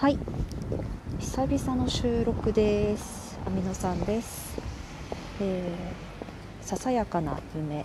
はい。久々の収録です。アミノさんです、えーささやかな夢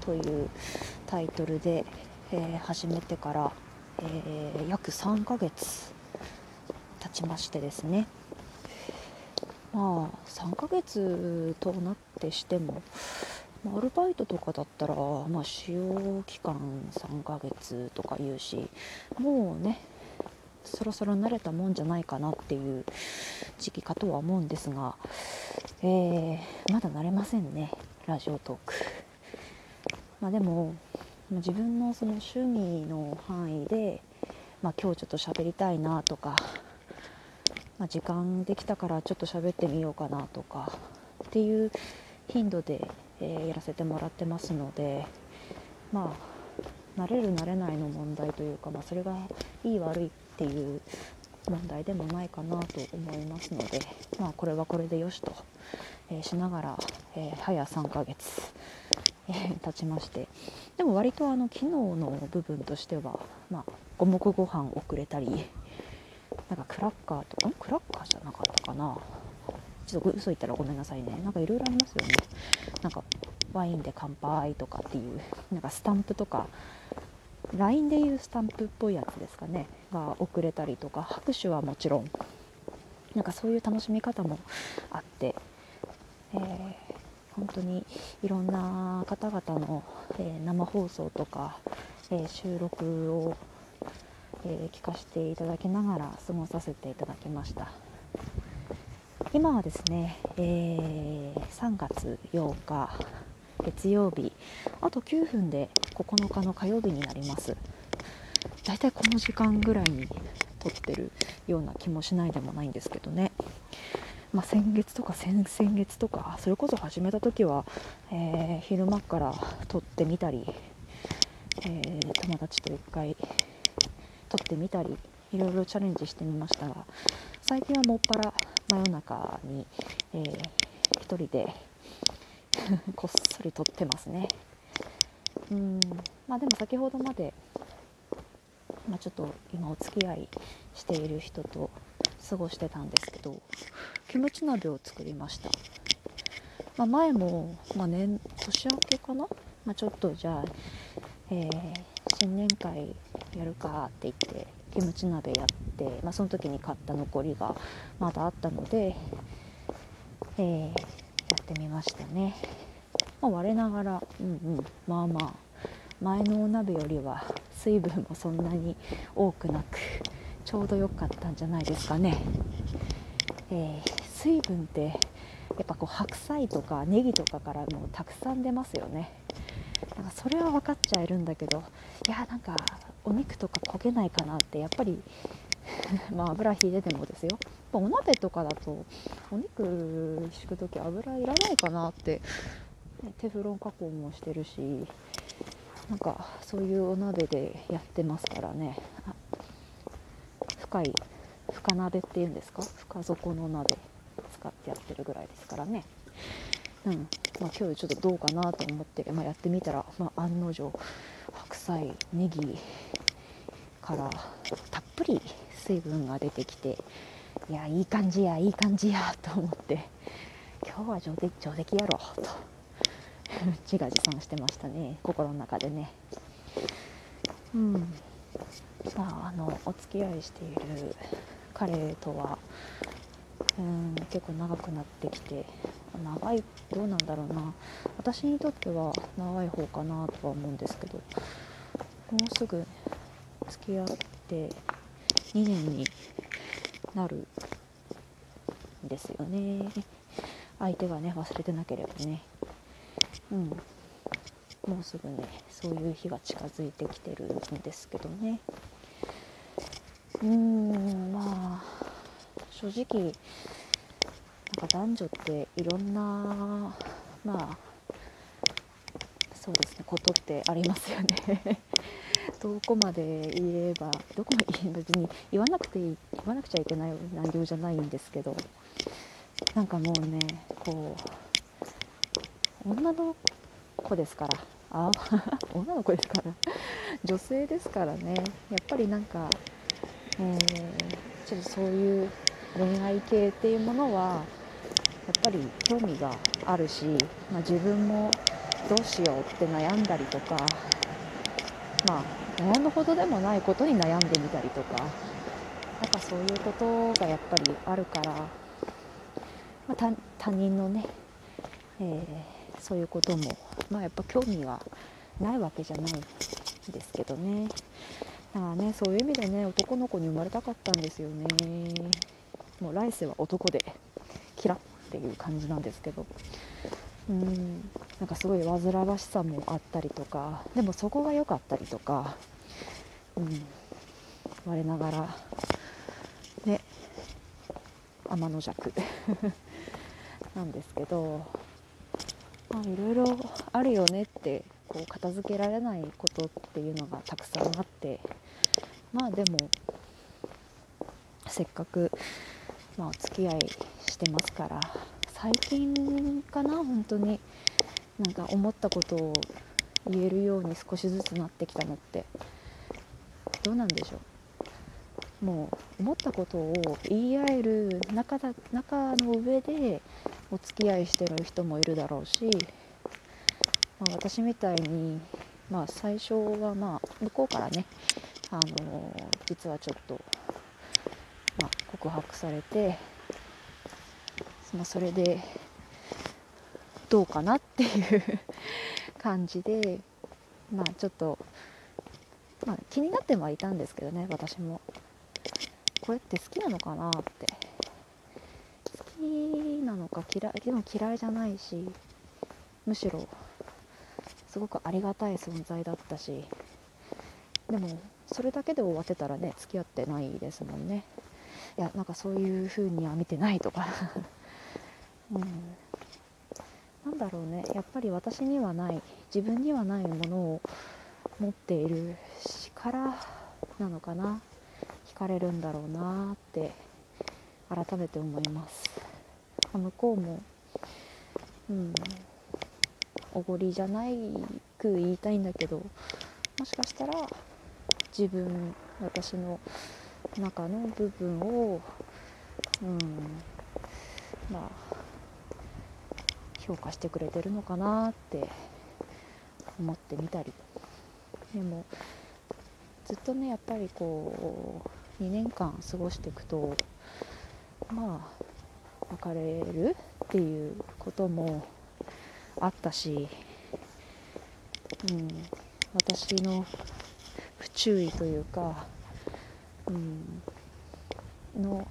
というタイトルで、えー始めてから、えー約3ヶ月経ちましてですね。まあ3ヶ月となってしてもアルバイトとかだったら、まあ、使用期間3ヶ月とか言うしもうねそろそろ慣れたもんじゃないかなっていう時期かとは思うんですが、えーまだ慣れませんねラジオトーク。まあ、でも自分のその趣味の範囲で、まあ、今日ちょっと喋りたいなとか、まあ、時間できたからちょっと喋ってみようかなとかっていう頻度で、えーやらせてもらってますのでまあ慣れる慣れないの問題というか、まあ、それがいい悪いっていう問題でもないかなと思いますので、まあ、これはこれでよしと、えーしながら、えー早3ヶ月、えー経ちましてでも割とあの機能の部分としては、まあ、五目ご飯遅れたりなんかクラッカーとかクラッカーじゃなかったかな？ちょっと嘘言ったらごめんなさいね。なんかいろいろありますよね。なんかワインで乾杯とかっていうなんかスタンプとか LINE でいうスタンプっぽいやつですかね。が遅れたりとか拍手はもちろん。なんかそういう楽しみ方もあって、えー本当にいろんな方々の、えー生放送とか、えー収録を、え聞かせていただきながら過ごさせていただきました。今はですね、え3月8日月曜日。あと9分で9日の火曜日になります。だいたいこの時間ぐらいに撮ってるような気もしないでもないんですけどね、まあ、先月とか先々月とかそれこそ始めた時は、えー昼間から撮ってみたり、えー友達と一回撮ってみたりいろいろチャレンジしてみましたが最近はもっぱら真夜中に、えー一人でこっそり撮ってますね。うん。まあでも先ほどまで、まあ、ちょっと今お付き合いしている人と過ごしてたんですけどキムチ鍋を作りました、まあ、前も、まあ年年明けかな、まあ、ちょっとじゃあ、えー新年会やるかって言ってキムチ鍋やって、まあ、その時に買った残りがまだあったので、えーってみましたね、まあ、我ながらうんうん。まあまあ前のお鍋よりは水分もそんなに多くなくちょうど良かったんじゃないですかね、えー水分ってやっぱこう白菜とかネギとかからもうたくさん出ますよね。なんかそれは分かっちゃえるんだけどいやなんかお肉とか焦げないかなってやっぱり まあ油ひいててもですよ。やっぱお鍋とかだとお肉敷く時油いらないかなって、ねテフロン加工もしてるしなんかそういうお鍋でやってますからね。深い深鍋っていうんですか？深底の鍋使ってやってるぐらいですからね。うん。まあ、今日ちょっとどうかなと思って、まあ、やってみたら、まあ、案の定白菜ネギからたっぷり水分が出てきていやいい感じやいい感じやと思って今日は上出上出来やろうと。自画自賛してましたね心の中でね。うん。まああのお付き合いしている彼とはうん結構長くなってきて長いどうなんだろうな。私にとっては長い方かなとは思うんですけどもうすぐ付き合って2年になるんですよね。相手がね忘れてなければね。うん。もうすぐねそういう日が近づいてきてるんですけどね。うーんまあ正直なんか男女っていろんなまあそうですねことってありますよね。どこまで言えばどこまで言えば別に言わなくていい言わなくちゃいけない内容じゃないんですけどなんかもうねこう女の子ですからあ 女の子ですから女性ですからねやっぱりなんか、えーちょっとそういう恋愛系っていうものはやっぱり興味があるし、まあ、自分もどうしようって悩んだりとかまあ悩むほどでもないことに悩んでみたりとかなんかそういうことがやっぱりあるから、まあ、他人のね、えー、そういうことも、まあ、やっぱ興味がないわけじゃないですけどね。だからねそういう意味でね男の子に生まれたかったんですよね。もう来世は男でキラっていう感じなんですけど。うん。なんかすごい煩わしさもあったりとかでもそこが良かったりとか、うん、我ながらね天の弱 なんですけどまあいろいろあるよねってこう片付けられないことっていうのがたくさんあってまあでもせっかく、まあ、お付き合いしてますから最近かな本当に。なんか思ったことを言えるように少しずつなってきたのってどうなんでしょう？もう思ったことを言い合える仲だ仲の上でお付き合いしてる人もいるだろうしまあ、私みたいに、まあ、最初はまあ向こうからね、あの、実はちょっと、まあ、告白されて、まあ、それでどうかなっていう感じで、まあ、ちょっと、まあ、気になってはいたんですけどね私も。これって好きなのかなって。好きなのか嫌いでも嫌いじゃないしむしろすごくありがたい存在だったしでもそれだけで終わってたらね付き合ってないですもんね。いやなんかそういう風には見てないとか。うん。なんだろうね。やっぱり私にはない。自分にはないものを持っている力なのかな。惹かれるんだろうなって改めて思います。向こうもうんおごりじゃないく言いたいんだけどもしかしたら自分私の中の部分をうんまあ評価してくれてるのかなって思ってみたり。でもずっとねやっぱりこう2年間過ごしていくとまあ別れるっていうこともあったし、うん、私の不注意というか、うん、の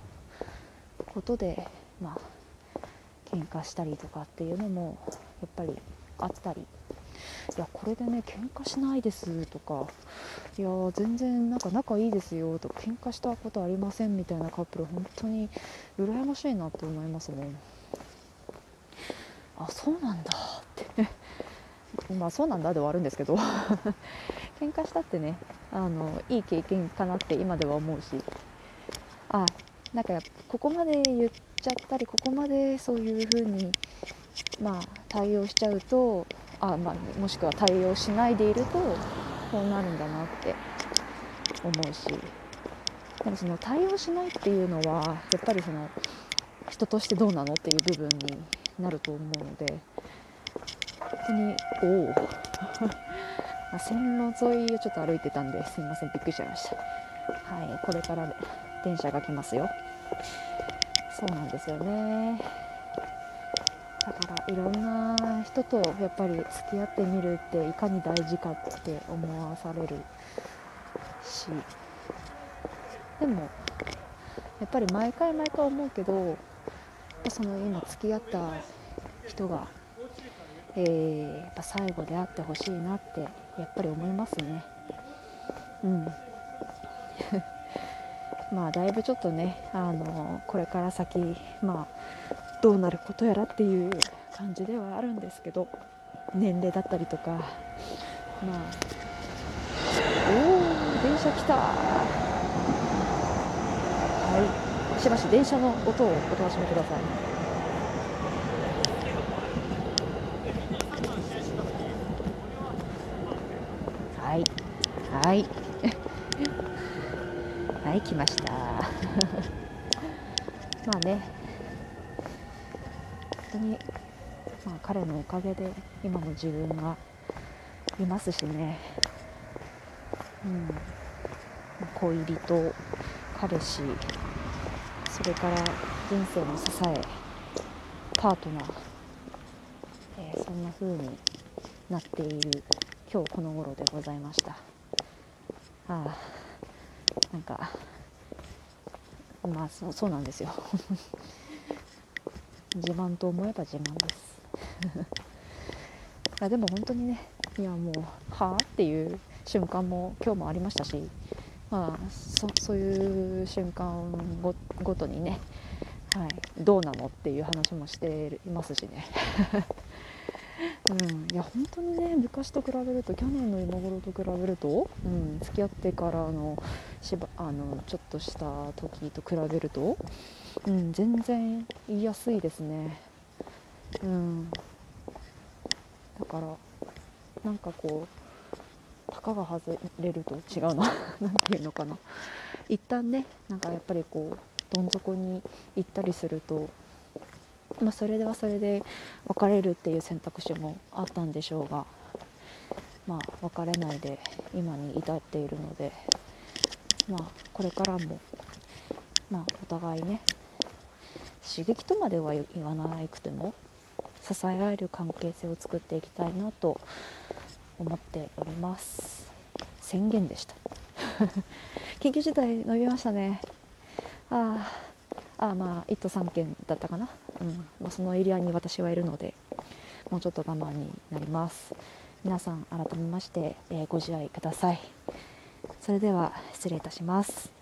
ことでまあ喧嘩したりとかっていうのもやっぱりあったりいやこれでね喧嘩しないですとかいや全然なんか仲いいですよとか喧嘩したことありませんみたいなカップル本当に羨ましいなって思いますね。あそうなんだって。まあそうなんだで終わるんですけど。喧嘩したってねあのいい経験かなって今では思うし。あなんかここまで言っちゃったりここまでそういう風にまあ対応しちゃうとあ、まあ、もしくは対応しないでいるとこうなるんだなって思うし。でもその対応しないっていうのはやっぱりその人としてどうなのっていう部分になると思うので。本当におお 線路沿いをちょっと歩いてたんですいませんびっくりしちゃいました。はいこれから電車が来ますよ。そうなんですよね。だからいろんな人とやっぱり付き合ってみるっていかに大事かって思わされるし。でもやっぱり毎回毎回思うけどその今付き合った人が、えー、やっぱ最後であってほしいなってやっぱり思いますね。うん。まあだいぶちょっとねあのこれから先まあどうなることやらっていう感じではあるんですけど年齢だったりとかまあおお電車来た。はい。しばし電車の音をお楽しみください。はい、はい、い、来ました。まあね本当に、まあ、彼のおかげで今の自分がいますしね、うん、恋人彼氏それから人生の支えパートナー、えー、そんな風になっている今日この頃でございました。ああなんかまあそうそうなんですよ。自慢と思えば自慢です。あでも本当にねいやもうはあ？っていう瞬間も今日もありましたしまあそそういう瞬間ごごとにね、はい、どうなのっていう話もしていますしね。うん、いや本当にね昔と比べると去年の今頃と比べると、うん、付き合ってからのしばあのちょっとした時と比べると、うん、全然言いやすいですね。うん、だからなんかこうたかが外れると違うな 何ていうのかな。一旦ねなんかやっぱりこうどん底に行ったりするとまあ、それではそれで別れるっていう選択肢もあったんでしょうが、まあ、別れないで今に至っているので、まあ、これからも、まあ、お互いね刺激とまでは言わなくても支え合える関係性を作っていきたいなと思っております。宣言でした。緊急事態伸びましたね。ああまあ1都3県だったかな。うんまあ、そのエリアに私はいるのでもうちょっと我慢になります。皆さん改めまして、えー、ご自愛ください。それでは失礼いたします。